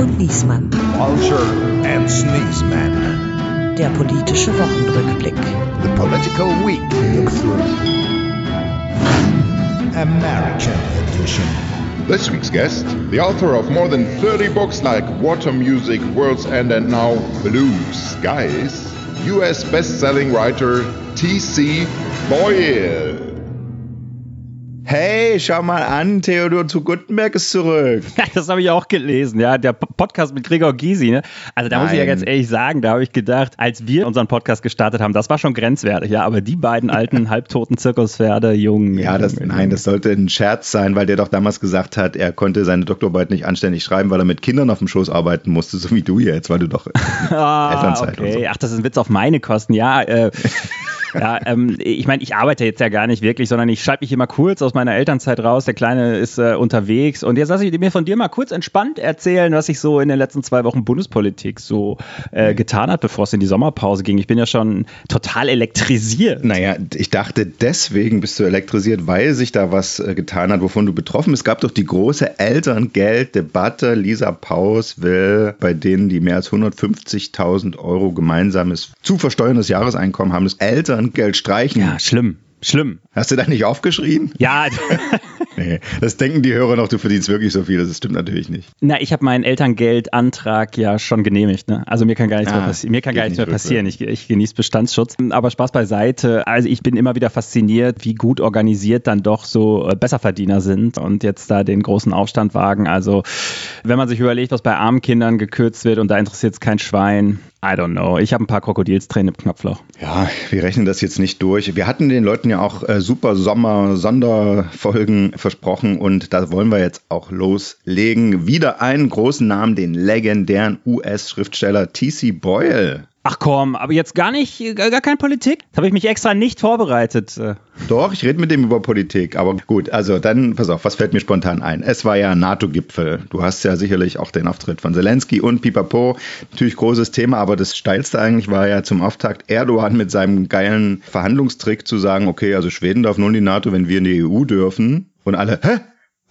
und Niesmann. Walter and Sneezeman. Der politische Wochenrückblick. The Political Week. American Edition. This week's guest, the author of more than 30 books like Water Music, World's End, and now Blue Skies, US best-selling writer T.C. Boyle. Hey, schau mal an, Theodor zu Gutenberg ist zurück. Das habe ich auch gelesen, ja. Der Podcast mit Gregor Gysi, ne? Also da muss ich ja ganz ehrlich sagen, da habe ich gedacht, als wir unseren Podcast gestartet haben, das war schon grenzwertig, ja. Aber die beiden alten halbtoten Zirkuspferde, Jungen. Ja, das, nein, das sollte ein Scherz sein, weil der doch damals gesagt hat, er konnte seine Doktorarbeit nicht anständig schreiben, weil er mit Kindern auf dem Schoß arbeiten musste, so wie du jetzt, weil du doch ah, Elternzeit okay. So. Ach, das ist ein Witz auf meine Kosten, ja. Äh, ja, ähm, ich meine, ich arbeite jetzt ja gar nicht wirklich, sondern ich schalte mich immer kurz aus meiner Elternzeit raus. Der Kleine ist äh, unterwegs. Und jetzt lasse ich mir von dir mal kurz entspannt erzählen, was ich so in den letzten zwei Wochen Bundespolitik so äh, getan hat, bevor es in die Sommerpause ging. Ich bin ja schon total elektrisiert. Naja, ich dachte, deswegen bist du elektrisiert, weil sich da was äh, getan hat, wovon du betroffen bist. Es gab doch die große Elterngelddebatte. Lisa Paus will bei denen, die mehr als 150.000 Euro gemeinsames zu versteuerndes Jahreseinkommen haben, das Eltern Geld streichen. Ja, schlimm. Schlimm. Hast du da nicht aufgeschrien? Ja. nee, das denken die Hörer noch, du verdienst wirklich so viel. Das stimmt natürlich nicht. Na, ich habe meinen Elterngeldantrag ja schon genehmigt. Ne? Also mir kann gar nichts ah, mehr, passi mir kann gar nichts mehr passieren. Ich, ich genieße Bestandsschutz. Aber Spaß beiseite. Also ich bin immer wieder fasziniert, wie gut organisiert dann doch so äh, Besserverdiener sind und jetzt da den großen Aufstand wagen. Also wenn man sich überlegt, was bei armen Kindern gekürzt wird und da interessiert es kein Schwein, I don't know. Ich habe ein paar Krokodilstränen im Knopfloch. Ja, wir rechnen das jetzt nicht durch. Wir hatten den Leuten ja auch äh, super Sommer-Sonderfolgen versprochen und da wollen wir jetzt auch loslegen. Wieder einen großen Namen, den legendären US-Schriftsteller T.C. Boyle. Ach komm, aber jetzt gar nicht, gar keine Politik? Das habe ich mich extra nicht vorbereitet. Doch, ich rede mit dem über Politik. Aber gut, also dann, pass auf, was fällt mir spontan ein? Es war ja NATO-Gipfel. Du hast ja sicherlich auch den Auftritt von Zelensky und Pipapo. Natürlich großes Thema, aber das Steilste eigentlich war ja zum Auftakt Erdogan mit seinem geilen Verhandlungstrick zu sagen, okay, also Schweden darf nur in die NATO, wenn wir in die EU dürfen. Und alle, hä?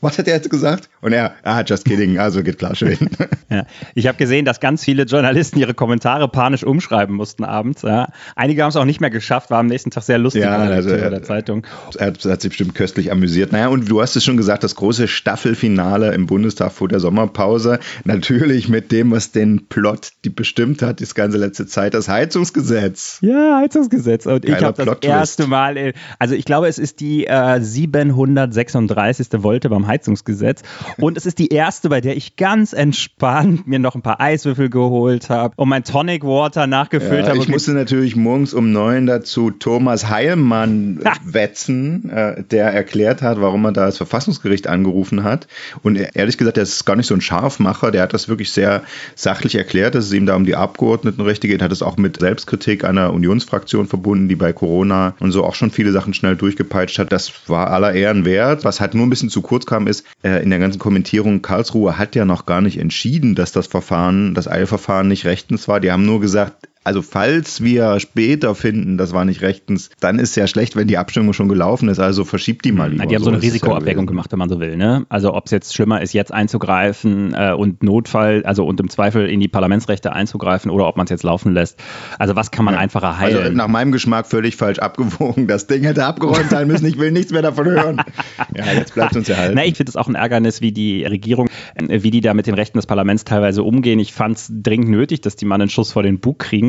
Was hat er jetzt gesagt? Und er, ah, just kidding, also geht klar schön. Ja, ich habe gesehen, dass ganz viele Journalisten ihre Kommentare panisch umschreiben mussten abends. Ja. Einige haben es auch nicht mehr geschafft, war am nächsten Tag sehr lustig ja, also, in der Zeitung. Er hat, hat, sich bestimmt köstlich amüsiert. Naja, und du hast es schon gesagt, das große Staffelfinale im Bundestag vor der Sommerpause. Natürlich mit dem, was den Plot die bestimmt hat, das ganze letzte Zeit, das Heizungsgesetz. Ja, Heizungsgesetz. Und Geiler ich habe das erste Mal, also ich glaube, es ist die äh, 736. Wolte beim Heizungsgesetz. Und es ist die erste, bei der ich ganz entspannt mir noch ein paar Eiswürfel geholt habe und mein Tonic Water nachgefüllt ja, habe. Ich musste natürlich morgens um neun dazu Thomas Heilmann wetzen, äh, der erklärt hat, warum er da das Verfassungsgericht angerufen hat. Und ehrlich gesagt, der ist gar nicht so ein Scharfmacher. Der hat das wirklich sehr sachlich erklärt, dass es ihm da um die Abgeordnetenrechte geht. Hat es auch mit Selbstkritik einer Unionsfraktion verbunden, die bei Corona und so auch schon viele Sachen schnell durchgepeitscht hat. Das war aller Ehren wert. Was halt nur ein bisschen zu kurz kam, ist, äh, in der ganzen Kommentierung, Karlsruhe hat ja noch gar nicht entschieden, dass das Verfahren, das Eilverfahren nicht rechtens war. Die haben nur gesagt, also falls wir später finden, das war nicht rechtens, dann ist es ja schlecht, wenn die Abstimmung schon gelaufen ist. Also verschiebt die mal lieber. die haben so, eine Risikoabwägung ja gemacht, wenn man so will. Ne? Also ob es jetzt schlimmer ist, jetzt einzugreifen äh, und Notfall, also und im Zweifel in die Parlamentsrechte einzugreifen oder ob man es jetzt laufen lässt. Also was kann man ja. einfacher heilen? Also nach meinem Geschmack völlig falsch abgewogen. Das Ding hätte abgeräumt sein müssen. Ich will nichts mehr davon hören. ja, jetzt bleibt uns erhalten. Na, ich finde es auch ein Ärgernis, wie die Regierung, äh, wie die da mit den Rechten des Parlaments teilweise umgehen. Ich fand es dringend nötig, dass die mal einen Schuss vor den Bug kriegen.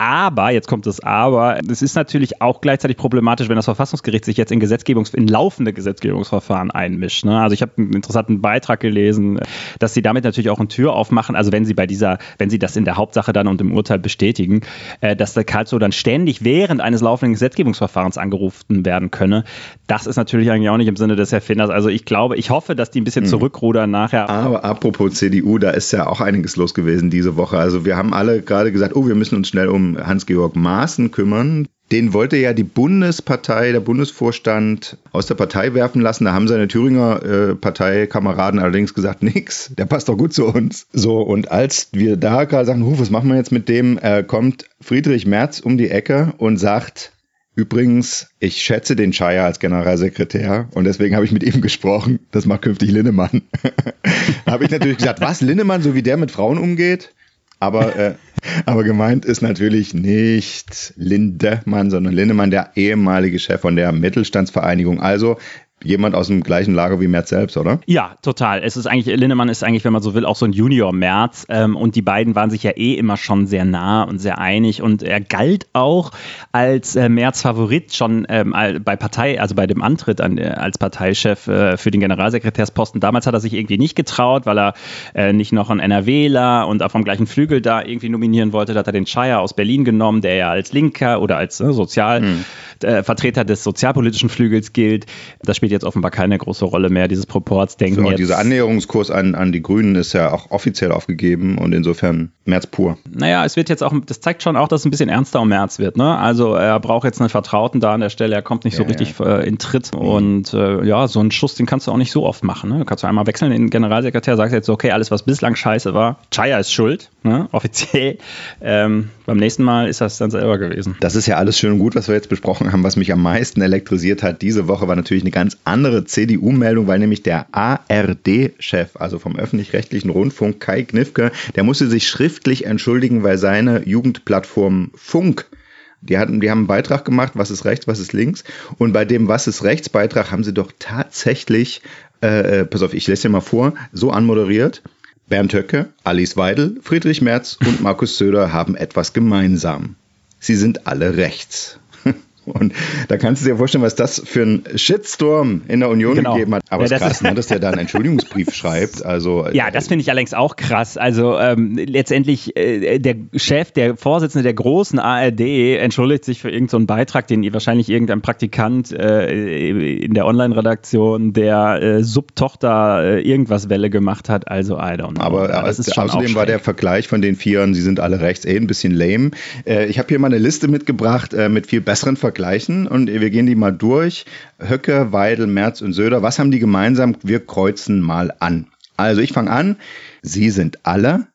Aber, jetzt kommt das Aber, es ist natürlich auch gleichzeitig problematisch, wenn das Verfassungsgericht sich jetzt in Gesetzgebungs-, in laufende Gesetzgebungsverfahren einmischt. Ne? Also ich habe einen interessanten Beitrag gelesen, dass sie damit natürlich auch eine Tür aufmachen, also wenn sie bei dieser, wenn sie das in der Hauptsache dann und im Urteil bestätigen, äh, dass der Karlsruhe dann ständig während eines laufenden Gesetzgebungsverfahrens angerufen werden könne. Das ist natürlich eigentlich auch nicht im Sinne des Erfinders. Also ich glaube, ich hoffe, dass die ein bisschen mhm. zurückrudern nachher. Aber apropos CDU, da ist ja auch einiges los gewesen diese Woche. Also wir haben alle gerade gesagt, oh, wir müssen uns schnell um Hans-Georg Maaßen kümmern. Den wollte ja die Bundespartei, der Bundesvorstand aus der Partei werfen lassen. Da haben seine Thüringer äh, Parteikameraden allerdings gesagt, nix, der passt doch gut zu uns. So, und als wir da gerade sagen, was machen wir jetzt mit dem, äh, kommt Friedrich Merz um die Ecke und sagt, Übrigens, ich schätze den Shire als Generalsekretär und deswegen habe ich mit ihm gesprochen. Das macht künftig Linnemann. habe ich natürlich gesagt, was, Linnemann, so wie der mit Frauen umgeht? Aber, äh, aber gemeint ist natürlich nicht Lindemann, sondern Lindemann, der ehemalige Chef von der Mittelstandsvereinigung. Also jemand aus dem gleichen Lager wie Merz selbst, oder? Ja, total. Es ist eigentlich, Linnemann ist eigentlich, wenn man so will, auch so ein Junior Merz. Ähm, und die beiden waren sich ja eh immer schon sehr nah und sehr einig. Und er galt auch als äh, Merz Favorit schon ähm, bei Partei, also bei dem Antritt an, äh, als Parteichef äh, für den Generalsekretärsposten. Damals hat er sich irgendwie nicht getraut, weil er äh, nicht noch einen NRWler und auch vom gleichen Flügel da irgendwie nominieren wollte. Da hat er den Shire aus Berlin genommen, der ja als Linker oder als äh, Sozialvertreter hm. des sozialpolitischen Flügels gilt. Das spielt spielt jetzt offenbar keine große Rolle mehr, dieses Proportsdenken. So, dieser Annäherungskurs an, an die Grünen ist ja auch offiziell aufgegeben und insofern März pur. Naja, es wird jetzt auch, das zeigt schon auch, dass es ein bisschen ernster um März wird. Ne? Also er braucht jetzt einen Vertrauten da an der Stelle, er kommt nicht ja, so richtig ja. Äh, in Tritt mhm. und äh, ja, so einen Schuss, den kannst du auch nicht so oft machen. Ne? Du kannst du einmal wechseln, den Generalsekretär sagst jetzt, okay, alles was bislang scheiße war, Chaya ist schuld, ne? offiziell. Ähm, beim nächsten Mal ist das dann selber gewesen. Das ist ja alles schön und gut, was wir jetzt besprochen haben. Was mich am meisten elektrisiert hat diese Woche war natürlich eine ganz andere CDU-Meldung, weil nämlich der ARD-Chef, also vom öffentlich-rechtlichen Rundfunk, Kai Knifke, der musste sich schriftlich entschuldigen, weil seine Jugendplattform Funk die, hatten, die haben einen Beitrag gemacht, was ist rechts, was ist links. Und bei dem Was ist rechts Beitrag haben sie doch tatsächlich, äh, äh pass auf, ich lese dir mal vor, so anmoderiert. Bernd Höcke, Alice Weidel, Friedrich Merz und Markus Söder haben etwas gemeinsam. Sie sind alle rechts. Und da kannst du dir vorstellen, was das für ein Shitstorm in der Union genau. gegeben hat. Aber ja, es ist krass, ne, dass der da einen Entschuldigungsbrief schreibt. Also, ja, das finde ich allerdings auch krass. Also ähm, letztendlich äh, der Chef, der Vorsitzende der großen ARD entschuldigt sich für irgendeinen so Beitrag, den wahrscheinlich irgendein Praktikant äh, in der Online-Redaktion der äh, Subtochter äh, irgendwas Welle gemacht hat. Also I don't know. Aber, ist schon außerdem war der Vergleich von den Vieren, sie sind alle rechts, eh ein bisschen lame. Äh, ich habe hier mal eine Liste mitgebracht äh, mit viel besseren Vergleichen vergleichen und wir gehen die mal durch. Höcke, Weidel, Merz und Söder, was haben die gemeinsam? Wir kreuzen mal an. Also ich fange an. Sie sind alle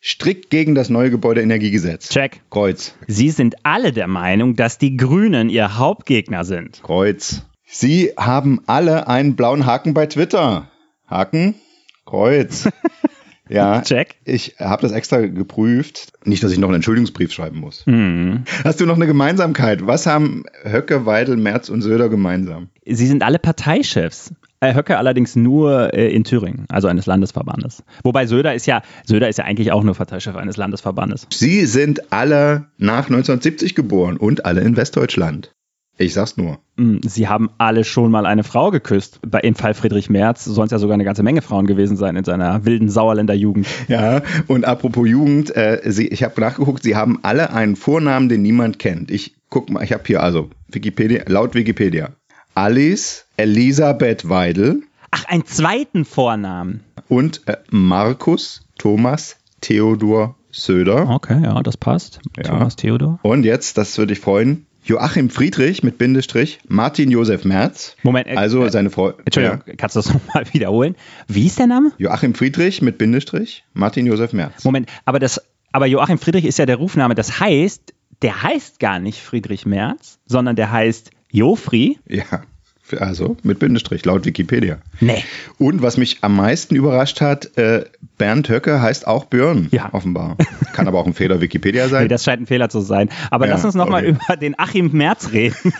strikt gegen das neue Gebäudeenergiegesetz. Check. Kreuz. Sie sind alle der Meinung, dass die Grünen ihr Hauptgegner sind. Kreuz. Sie haben alle einen blauen Haken bei Twitter. Haken. Kreuz. Ja, Check. Ich habe das extra geprüft. Nicht, dass ich noch einen Entschuldigungsbrief schreiben muss. Mhm. Hast du noch eine Gemeinsamkeit? Was haben Höcke, Weidel, Merz und Söder gemeinsam? Sie sind alle Parteichefs. Äh, Höcke allerdings nur äh, in Thüringen, also eines Landesverbandes. Wobei Söder ist ja, Söder ist ja eigentlich auch nur Parteichef eines Landesverbandes. Sie sind alle nach 1970 geboren und alle in Westdeutschland. Ich sag's nur. Mm, sie haben alle schon mal eine Frau geküsst. Bei, Im Fall Friedrich Merz sollen es ja sogar eine ganze Menge Frauen gewesen sein in seiner wilden Sauerländer Jugend. Ja, und apropos Jugend, äh, sie, ich habe nachgeguckt, sie haben alle einen Vornamen, den niemand kennt. Ich guck mal, ich habe hier also Wikipedia, laut Wikipedia. Alice Elisabeth Weidel. Ach, einen zweiten Vornamen. Und äh, Markus Thomas Theodor Söder. Okay, ja, das passt. Ja. Thomas Theodor. Und jetzt, das würde ich freuen, Joachim Friedrich mit Bindestrich, Martin Josef Merz. Moment, äh, also seine Frau. Entschuldigung, ja. kannst du das nochmal wiederholen? Wie ist der Name? Joachim Friedrich mit Bindestrich, Martin Josef Merz. Moment, aber, das, aber Joachim Friedrich ist ja der Rufname. Das heißt, der heißt gar nicht Friedrich Merz, sondern der heißt Jofri. Ja. Also mit Bindestrich, laut Wikipedia. Nee. Und was mich am meisten überrascht hat, äh, Bernd Höcke heißt auch Björn, ja. offenbar. Kann aber auch ein Fehler Wikipedia sein. Nee, das scheint ein Fehler zu sein. Aber ja, lass uns nochmal okay. über den Achim Merz reden.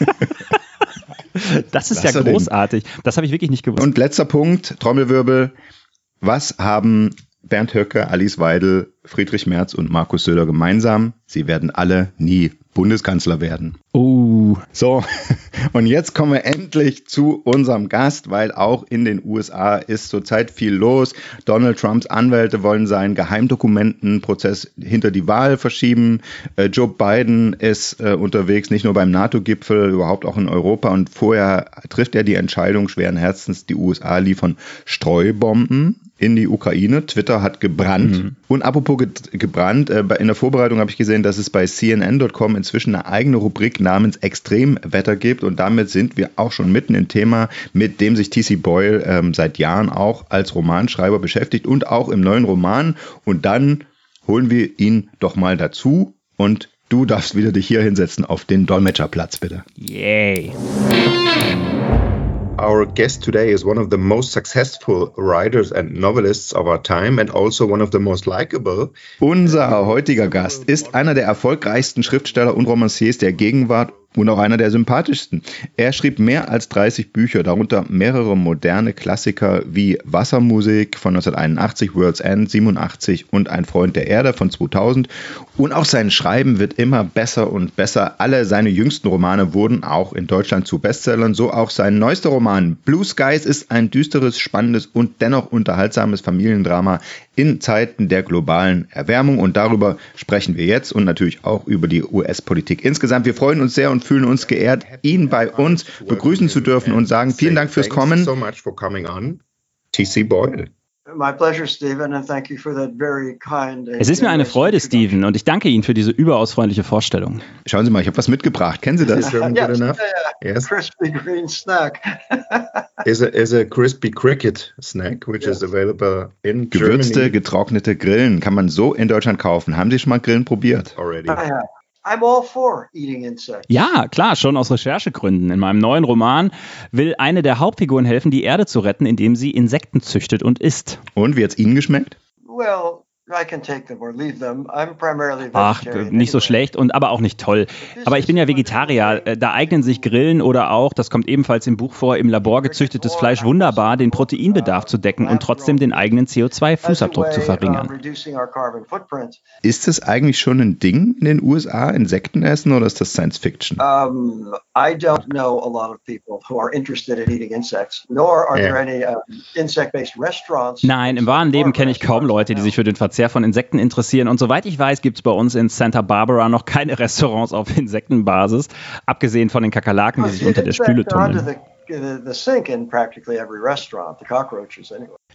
das ist Lass ja großartig. Das habe ich wirklich nicht gewusst. Und letzter Punkt, Trommelwirbel. Was haben Bernd Höcke, Alice Weidel, Friedrich Merz und Markus Söder gemeinsam? Sie werden alle nie Bundeskanzler werden. Oh. So, und jetzt kommen wir endlich zu unserem Gast, weil auch in den USA ist zurzeit viel los. Donald Trumps Anwälte wollen seinen Geheimdokumentenprozess hinter die Wahl verschieben. Äh, Joe Biden ist äh, unterwegs, nicht nur beim NATO-Gipfel, überhaupt auch in Europa. Und vorher trifft er die Entscheidung schweren Herzens, die USA liefern Streubomben in die Ukraine. Twitter hat gebrannt. Mhm. Und apropos ge gebrannt, äh, in der Vorbereitung habe ich gesehen, dass es bei CNN.com inzwischen eine eigene Rubrik namens Extremwetter gibt. Und damit sind wir auch schon mitten im Thema, mit dem sich TC Boyle ähm, seit Jahren auch als Romanschreiber beschäftigt und auch im neuen Roman. Und dann holen wir ihn doch mal dazu und Du darfst wieder dich hier hinsetzen auf den Dolmetscherplatz, bitte. Yay. Our guest today is one of the most successful writers and novelists of our time and also one of the most likable. Unser heutiger Gast ist einer der erfolgreichsten Schriftsteller und Romanciers der Gegenwart und auch einer der sympathischsten. Er schrieb mehr als 30 Bücher, darunter mehrere moderne Klassiker wie Wassermusik von 1981, World's End 87 und Ein Freund der Erde von 2000. Und auch sein Schreiben wird immer besser und besser. Alle seine jüngsten Romane wurden auch in Deutschland zu Bestsellern, so auch sein neuester Roman Blue Skies ist ein düsteres, spannendes und dennoch unterhaltsames Familiendrama in Zeiten der globalen Erwärmung. Und darüber sprechen wir jetzt und natürlich auch über die US-Politik insgesamt. Wir freuen uns sehr und fühlen uns geehrt, ihn bei uns begrüßen zu dürfen und sagen vielen Dank fürs Kommen. TC Boyle. Es ist mir eine Freude, Stephen, und ich danke Ihnen für diese überaus freundliche Vorstellung. Schauen Sie mal, ich habe was mitgebracht. Kennen Sie das? yes, yeah, yes. Crispy green snack. is a, is a crispy cricket snack, which yes. is available in Gewürzte, Germany. getrocknete Grillen kann man so in Deutschland kaufen. Haben Sie schon mal Grillen probiert? Already. I have. I'm all for eating insects. Ja, klar, schon aus Recherchegründen. In meinem neuen Roman will eine der Hauptfiguren helfen, die Erde zu retten, indem sie Insekten züchtet und isst. Und wie hat's Ihnen geschmeckt? Well, Ach, nicht so schlecht und aber auch nicht toll. Aber ich bin ja Vegetarier. Äh, da eignen sich Grillen oder auch, das kommt ebenfalls im Buch vor, im Labor gezüchtetes Fleisch wunderbar, den Proteinbedarf zu decken und trotzdem den eigenen CO2-Fußabdruck zu verringern. Ist das eigentlich schon ein Ding in den USA, Insekten essen, oder ist das Science Fiction? Um, I don't know a lot of people who are interested in eating insects, nor are there any uh, insect-based restaurants. Nein, im wahren Leben kenne ich kaum Leute, die sich für den Verzehr Verzehr von Insekten interessieren. Und soweit ich weiß, gibt es bei uns in Santa Barbara noch keine Restaurants auf Insektenbasis, abgesehen von den Kakerlaken, die sich unter der Spüle tummeln.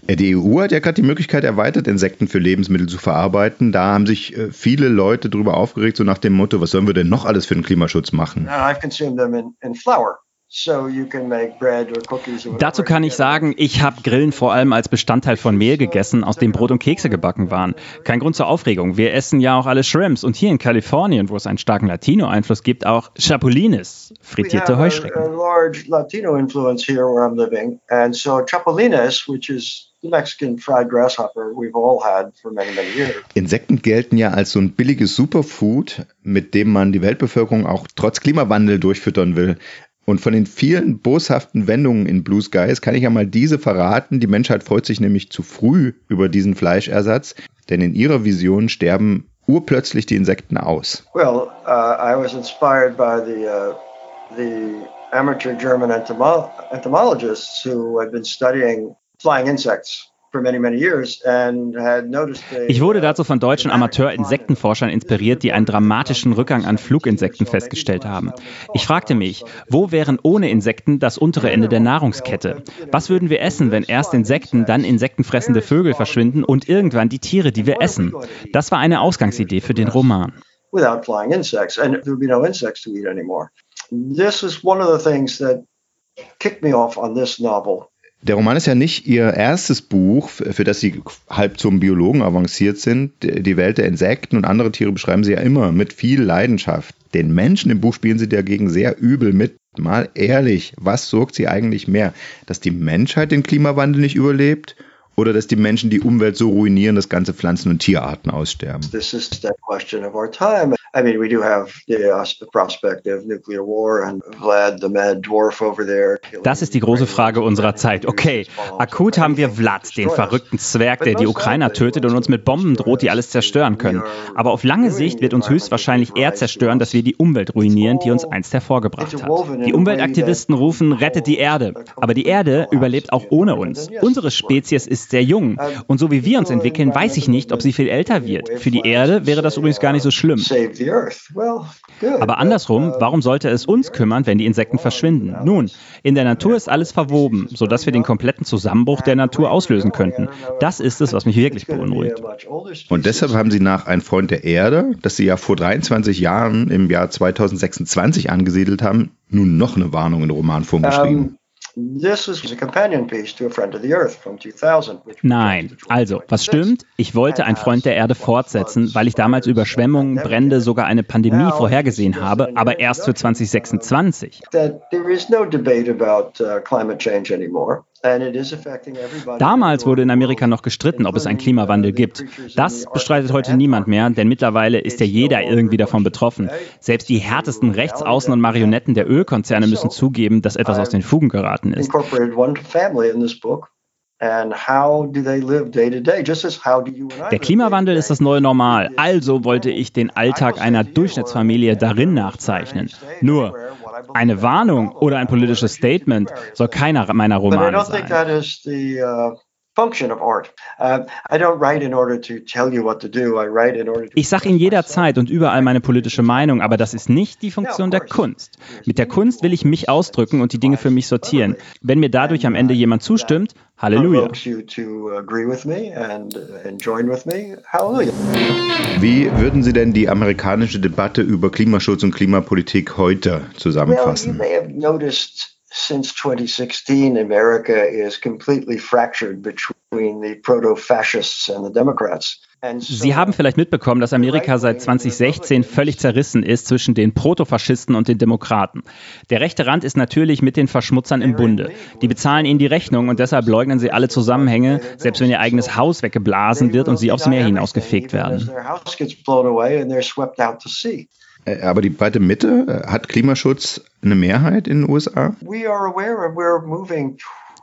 Die EU hat ja gerade die Möglichkeit erweitert, Insekten für Lebensmittel zu verarbeiten. Da haben sich äh, viele Leute darüber aufgeregt, so nach dem Motto, was sollen wir denn noch alles für den Klimaschutz machen? I've consumed them in, in flour. Dazu kann ich sagen, ich habe Grillen vor allem als Bestandteil von Mehl gegessen, aus dem Brot und Kekse gebacken waren. Kein Grund zur Aufregung. Wir essen ja auch alle Shrimps und hier in Kalifornien, wo es einen starken Latino-Einfluss gibt, auch Chapulines, frittierte Heuschrecken. Insekten gelten ja als so ein billiges Superfood, mit dem man die Weltbevölkerung auch trotz Klimawandel durchfüttern will. Und von den vielen boshaften Wendungen in Blue Skies kann ich ja mal diese verraten. Die Menschheit freut sich nämlich zu früh über diesen Fleischersatz, denn in ihrer Vision sterben urplötzlich die Insekten aus. Well, uh, I was inspired by the, uh, the amateur German entomo entomologists who had been studying flying insects ich wurde dazu von deutschen Amateur-Insektenforschern inspiriert, die einen dramatischen Rückgang an Fluginsekten festgestellt haben. Ich fragte mich, wo wären ohne Insekten das untere Ende der Nahrungskette? Was würden wir essen, wenn erst Insekten, dann insektenfressende Vögel verschwinden und irgendwann die Tiere, die wir essen? Das war eine Ausgangsidee für den Roman. Without flying insects, and there would be no insects to eat anymore. This is one of the things that kicked me off on this novel. Der Roman ist ja nicht ihr erstes Buch, für das sie halb zum Biologen avanciert sind. Die Welt der Insekten und andere Tiere beschreiben sie ja immer mit viel Leidenschaft. Den Menschen im Buch spielen sie dagegen sehr übel mit. Mal ehrlich, was sorgt sie eigentlich mehr? Dass die Menschheit den Klimawandel nicht überlebt oder dass die Menschen die Umwelt so ruinieren, dass ganze Pflanzen- und Tierarten aussterben? This is the question of our time. I mean, we do have the, prospect of nuclear war and Vlad, the mad dwarf over there. Das ist die große Frage unserer Zeit. Okay, akut haben wir Vlad, den verrückten Zwerg, der die Ukrainer tötet und uns mit Bomben droht, die alles zerstören können. Aber auf lange Sicht wird uns höchstwahrscheinlich eher zerstören, dass wir die Umwelt ruinieren, die uns einst hervorgebracht hat. Die Umweltaktivisten rufen, rettet die Erde. Aber die Erde überlebt auch ohne uns. Unsere Spezies ist sehr jung. Und so wie wir uns entwickeln, weiß ich nicht, ob sie viel älter wird. Für die Erde wäre das übrigens gar nicht so schlimm. Aber andersrum, warum sollte es uns kümmern, wenn die Insekten verschwinden? Nun, in der Natur ist alles verwoben, sodass wir den kompletten Zusammenbruch der Natur auslösen könnten. Das ist es, was mich wirklich beunruhigt. Und deshalb haben Sie nach Ein Freund der Erde, das Sie ja vor 23 Jahren im Jahr 2026 angesiedelt haben, nun noch eine Warnung in Romanform geschrieben. Nein, also, was stimmt? Ich wollte ein Freund der Erde fortsetzen, weil ich damals Überschwemmungen, Brände, sogar eine Pandemie vorhergesehen habe, aber erst für 2026. Damals wurde in Amerika noch gestritten, ob es einen Klimawandel gibt. Das bestreitet heute niemand mehr, denn mittlerweile ist ja jeder irgendwie davon betroffen. Selbst die härtesten Rechtsaußen und Marionetten der Ölkonzerne müssen zugeben, dass etwas aus den Fugen geraten ist. Der Klimawandel ist das neue Normal, also wollte ich den Alltag einer Durchschnittsfamilie darin nachzeichnen. Nur, eine Warnung oder ein politisches Statement soll keiner meiner Romane sein. Ich sage Ihnen jederzeit und überall meine politische Meinung, aber das ist nicht die Funktion der Kunst. Mit der Kunst will ich mich ausdrücken und die Dinge für mich sortieren. Wenn mir dadurch am Ende jemand zustimmt, Halleluja. Uh, Wie würden Sie denn die amerikanische Debatte über Klimaschutz und Klimapolitik heute zusammenfassen? Since 2016, America is completely fractured between the proto fascists and the Democrats. Sie haben vielleicht mitbekommen, dass Amerika seit 2016 völlig zerrissen ist zwischen den Protofaschisten und den Demokraten. Der rechte Rand ist natürlich mit den Verschmutzern im Bunde. Die bezahlen ihnen die Rechnung und deshalb leugnen sie alle Zusammenhänge, selbst wenn ihr eigenes Haus weggeblasen wird und sie aufs Meer hinausgefegt werden. Äh, aber die breite Mitte, äh, hat Klimaschutz eine Mehrheit in den USA?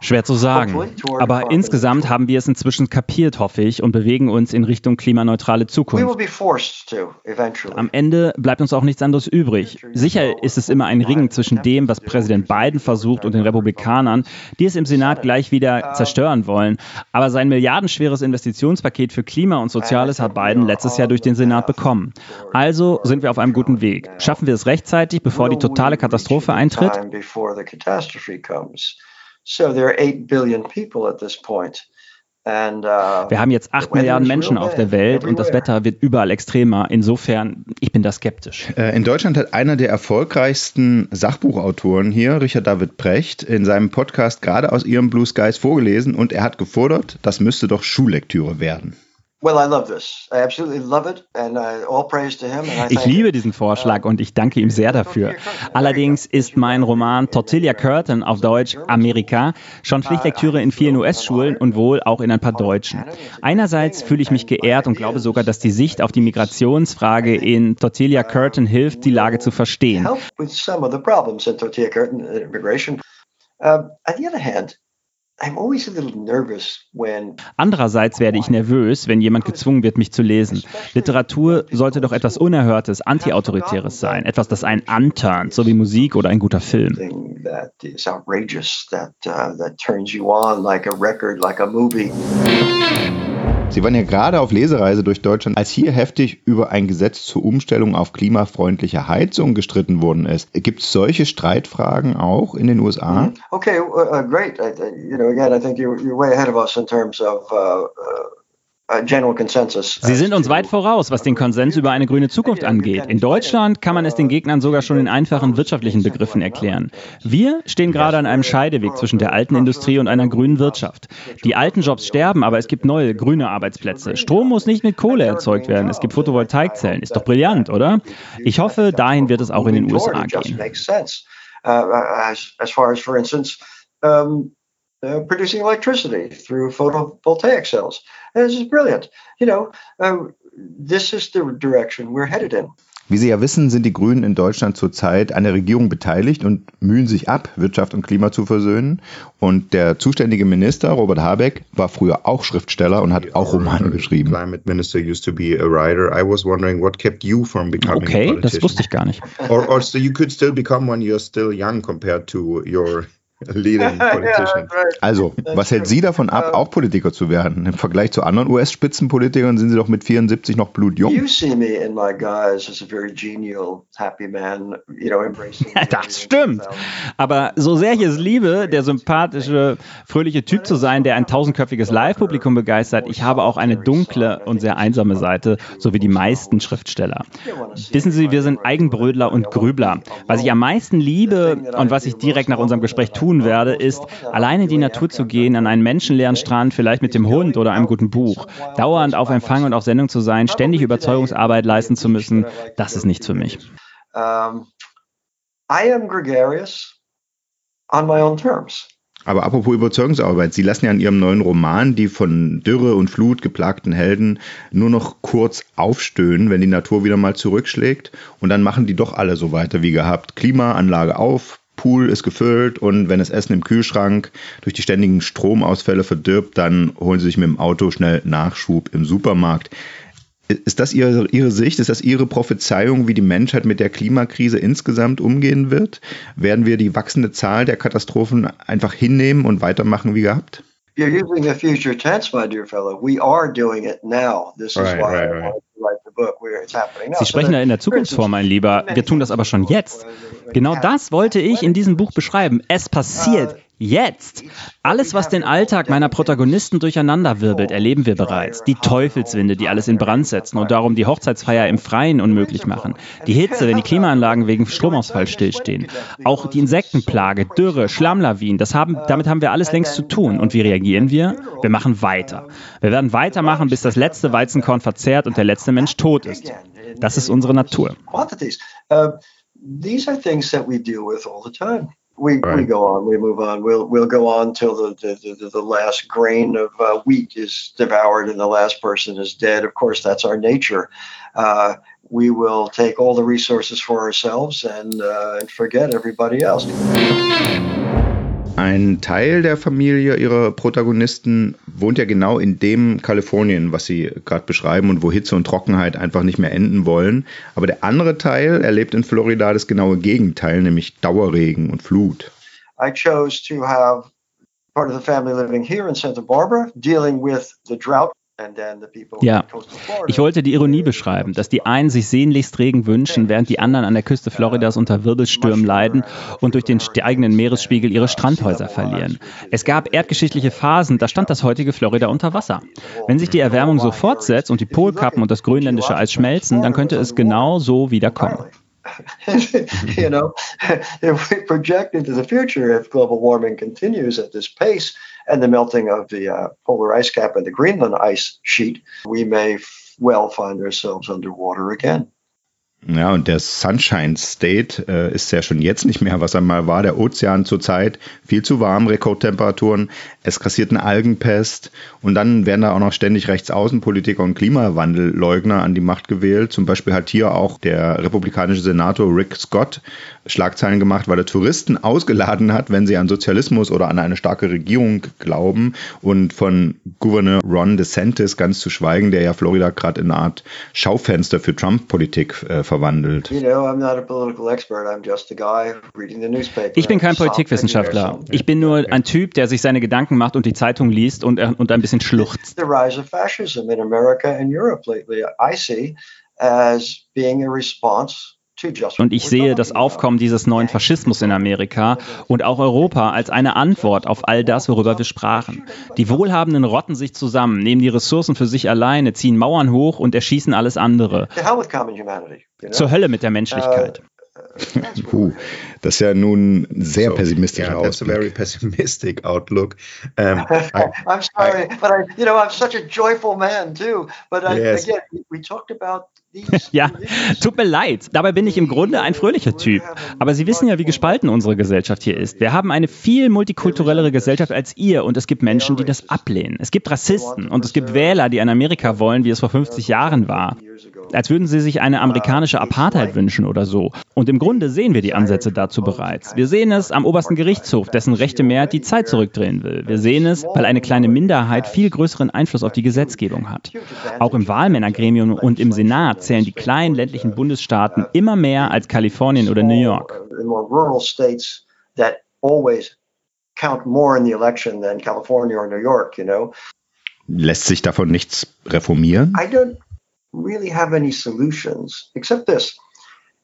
Schwer zu sagen. Aber insgesamt haben wir es inzwischen kapiert, hoffe ich, und bewegen uns in Richtung klimaneutrale Zukunft. Am Ende bleibt uns auch nichts anderes übrig. Sicher ist es immer ein Ring zwischen dem, was Präsident Biden versucht und den Republikanern, die es im Senat gleich wieder zerstören wollen. Aber sein milliardenschweres Investitionspaket für Klima und Soziales hat Biden letztes Jahr durch den Senat bekommen. Also sind wir auf einem guten Weg. Schaffen wir es rechtzeitig, bevor die totale Katastrophe eintritt? So there are 8 billion people at this point. And, uh, Wir haben jetzt 8 Milliarden Menschen auf der Welt und das Wetter wird überall extremer. Insofern, ich bin da skeptisch. Äh, in Deutschland hat einer der erfolgreichsten Sachbuchautoren hier, Richard David Brecht, in seinem Podcast gerade aus ihrem Blue Skies vorgelesen und er hat gefordert, das müsste doch Schullektüre werden. Ich liebe diesen Vorschlag und ich danke ihm sehr dafür. Allerdings ist mein Roman Tortilla Curtain auf Deutsch Amerika schon Pflichtlektüre in vielen US-Schulen und wohl auch in ein paar deutschen. Einerseits fühle ich mich geehrt und glaube sogar, dass die Sicht auf die Migrationsfrage in Tortilla Curtain hilft, die Lage zu verstehen. Uh, on the other hand, Andererseits werde ich nervös, wenn jemand gezwungen wird, mich zu lesen. Literatur sollte doch etwas Unerhörtes, Antiautoritäres sein, etwas, das einen anturnt, so wie Musik oder ein guter Film. Sie waren ja gerade auf Lesereise durch Deutschland, als hier heftig über ein Gesetz zur Umstellung auf klimafreundliche Heizung gestritten worden ist. Gibt es solche Streitfragen auch in den USA? Mhm. Okay, uh, great. I, you know, again, I think you're, you're way ahead of us in terms of uh, uh Sie sind uns weit voraus, was den Konsens über eine grüne Zukunft angeht. In Deutschland kann man es den Gegnern sogar schon in einfachen wirtschaftlichen Begriffen erklären. Wir stehen gerade an einem Scheideweg zwischen der alten Industrie und einer grünen Wirtschaft. Die alten Jobs sterben, aber es gibt neue grüne Arbeitsplätze. Strom muss nicht mit Kohle erzeugt werden. Es gibt Photovoltaikzellen. Ist doch brillant, oder? Ich hoffe, dahin wird es auch in den USA gehen. Uh, producing electricity through photovoltaic cells. This is brilliant. You know, uh, this is the direction we're headed in. Wie Sie ja wissen, sind die Grünen in Deutschland zurzeit an der Regierung beteiligt und mühen sich ab, Wirtschaft und Klima zu versöhnen. Und der zuständige Minister, Robert Habeck, war früher auch Schriftsteller und hat auch Romane geschrieben. Climate minister used to be a writer. I was wondering what kept you from becoming okay, das wusste ich gar nicht. Or, or so you could still become when you're still young compared to your Leading politician. Also, was hält Sie davon ab, auch Politiker zu werden? Im Vergleich zu anderen US-Spitzenpolitikern sind Sie doch mit 74 noch blutjung. das stimmt. Aber so sehr ich es liebe, der sympathische, fröhliche Typ zu sein, der ein tausendköpfiges Live-Publikum begeistert, ich habe auch eine dunkle und sehr einsame Seite, so wie die meisten Schriftsteller. Wissen Sie, wir sind Eigenbrödler und Grübler. Was ich am meisten liebe und was ich direkt nach unserem Gespräch tue, tun werde, ist, alleine in die Natur zu gehen, an einen menschenleeren Strand, vielleicht mit dem Hund oder einem guten Buch, dauernd auf Empfang und auf Sendung zu sein, ständig Überzeugungsarbeit leisten zu müssen, das ist nichts für mich. Um, I am gregarious on my own terms. Aber apropos Überzeugungsarbeit, Sie lassen ja in Ihrem neuen Roman die von Dürre und Flut geplagten Helden nur noch kurz aufstöhnen, wenn die Natur wieder mal zurückschlägt. Und dann machen die doch alle so weiter wie gehabt. Klimaanlage auf, Pool ist gefüllt und wenn das Essen im Kühlschrank durch die ständigen Stromausfälle verdirbt, dann holen sie sich mit dem Auto schnell Nachschub im Supermarkt. Ist das ihre, ihre Sicht? Ist das Ihre Prophezeiung, wie die Menschheit mit der Klimakrise insgesamt umgehen wird? Werden wir die wachsende Zahl der Katastrophen einfach hinnehmen und weitermachen wie gehabt? You're using the future tense, my dear fellow. We are doing it now. This is Right, why right, I right. wanted to write the book. Where it's happening now. Sie sprechen da in der Zukunftsform, mein Lieber. Wir tun das aber schon jetzt. Genau das wollte ich in diesem Buch beschreiben. Es passiert jetzt. Alles, was den Alltag meiner Protagonisten durcheinanderwirbelt, erleben wir bereits. Die Teufelswinde, die alles in Brand setzen und darum die Hochzeitsfeier im Freien unmöglich machen. Die Hitze, wenn die Klimaanlagen wegen Stromausfall stillstehen. Auch die Insektenplage, Dürre, Schlammlawinen, das haben, damit haben wir alles längst zu tun. Und wie reagieren wir? Wir machen weiter. Wir werden weitermachen, bis das letzte Weizenkorn verzehrt und der letzte Mensch tot ist. Das ist unsere Natur. Uh, these are things that we deal with all the time. We, we go on, we move on. We'll we'll go on till the the, the, the last grain of uh, wheat is devoured and the last person is dead. Of course, that's our nature. Uh, we will take all the resources for ourselves and uh, and forget everybody else. Ein Teil der Familie ihrer Protagonisten wohnt ja genau in dem Kalifornien, was sie gerade beschreiben und wo Hitze und Trockenheit einfach nicht mehr enden wollen. Aber der andere Teil erlebt in Florida das genaue Gegenteil, nämlich Dauerregen und Flut. I chose to have part of the family living here in Santa Barbara, dealing with the drought, Ja. Ich wollte die Ironie beschreiben, dass die einen sich sehnlichst Regen wünschen, während die anderen an der Küste Floridas unter Wirbelstürmen leiden und durch den steigenden Meeresspiegel ihre Strandhäuser verlieren. Es gab erdgeschichtliche Phasen, da stand das heutige Florida unter Wasser. Wenn sich die Erwärmung so fortsetzt und die Polkappen und das grönländische Eis schmelzen, dann könnte es genau so wieder kommen. you know, if we project into the future, if global warming continues at this pace and the melting of the uh, polar ice cap and the Greenland ice sheet, we may f- well find ourselves underwater again. Ja, und der Sunshine State äh, ist ja schon jetzt nicht mehr, was er mal war. Der Ozean zurzeit viel zu warm, Rekordtemperaturen, es kassiert eine Algenpest und dann werden da auch noch ständig Rechtsaußenpolitiker und Klimawandelleugner an die Macht gewählt. Zum Beispiel hat hier auch der republikanische Senator Rick Scott Schlagzeilen gemacht, weil er Touristen ausgeladen hat, wenn sie an Sozialismus oder an eine starke Regierung glauben und von Gouverneur Ron DeSantis ganz zu schweigen, der ja Florida gerade in eine Art Schaufenster für Trump-Politik äh, verwandelt. You know, I'm not a political expert. I'm just a guy reading the newspaper. Ich bin kein Politikwissenschaftler. Ich bin nur ein Typ, der sich seine Gedanken macht und die Zeitung liest und, äh, und ein bisschen schluchzt. the rise of fascism in America and Europe lately, I see as being a response Und ich sehe das Aufkommen dieses neuen Faschismus in Amerika und auch Europa als eine Antwort auf all das, worüber wir sprachen. Die Wohlhabenden rotten sich zusammen, nehmen die Ressourcen für sich alleine, ziehen Mauern hoch und erschießen alles andere. Zur Hölle mit der Menschlichkeit. Puh, das ist ja nun ein sehr pessimistischer yeah, that's a very Ausblick. pessimistic outlook. Um, I, I'm sorry, but I, you know, I'm such a joyful man too. But I, Yes. again, we- talked about. Ja, tut mir leid. Dabei bin ich im Grunde ein fröhlicher Typ. Aber Sie wissen ja, wie gespalten unsere Gesellschaft hier ist. Wir haben eine viel multikulturellere Gesellschaft als ihr und es gibt Menschen, die das ablehnen. Es gibt Rassisten und es gibt Wähler, die ein Amerika wollen, wie es vor 50 Jahren war. Als würden sie sich eine amerikanische Apartheid wünschen oder so. Und im Grunde sehen wir die Ansätze dazu bereits. Wir sehen es am obersten Gerichtshof, dessen rechte Mehrheit die Zeit zurückdrehen will. Wir sehen es, weil eine kleine Minderheit viel größeren Einfluss auf die Gesetzgebung hat. Auch im Wahlmännergremium und im Senat zählen die kleinen ländlichen Bundesstaaten immer mehr als Kalifornien oder New York. In more rural states that always count more in the election than California or New York. You know, Lässt sich davon nichts reformieren? I don't really have any solutions except this.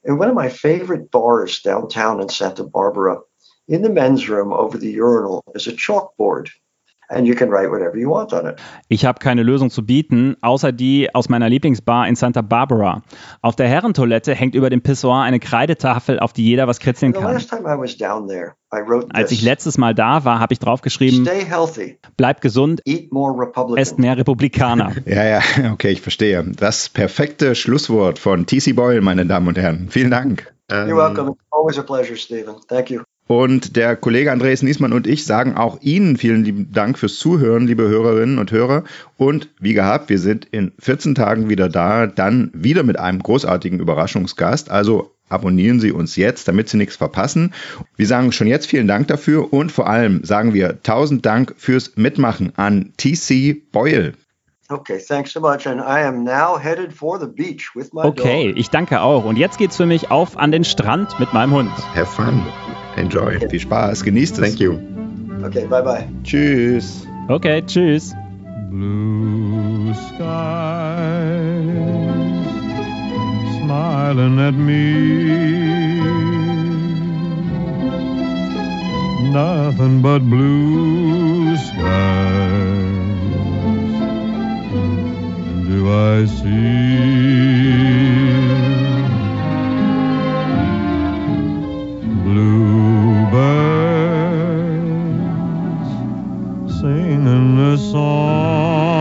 In one of my favorite bars downtown in Santa Barbara, in the men's room over the urinal is a chalkboard. And you can write whatever you want on it. Ich habe keine Lösung zu bieten, außer die aus meiner Lieblingsbar in Santa Barbara. Auf der Herrentoilette hängt über dem Pissoir eine Kreidetafel, auf die jeder was kritzeln kann. there, Als ich letztes Mal da war, habe ich draufgeschrieben, Stay healthy, bleibt gesund, eat more Republican. esst mehr Republikaner. Ja, ja, okay, ich verstehe. Das perfekte Schlusswort von TC Boyle, meine Damen und Herren. Vielen Dank. You're welcome. Always a pleasure, Stephen. Thank you. Und der Kollege Andreas Niesmann und ich sagen auch Ihnen vielen lieben Dank fürs Zuhören, liebe Hörerinnen und Hörer. Und wie gehabt, wir sind in 14 Tagen wieder da, dann wieder mit einem großartigen Überraschungsgast. Also abonnieren Sie uns jetzt, damit Sie nichts verpassen. Wir sagen schon jetzt vielen Dank dafür und vor allem sagen wir tausend Dank fürs Mitmachen an TC Boyle. Okay, thanks so much. And I am now headed for the beach with my Okay, dog. ich danke auch. Und jetzt geht's für mich auf an den Strand mit meinem Hund. Have fun. Enjoy. Viel Spaß, genießt es. Thank you. Okay, bye bye. Tschüss. Okay, tschüss. Blue skies smiling at me. Nothing but blue skies do I see. Bluebirds singing a song,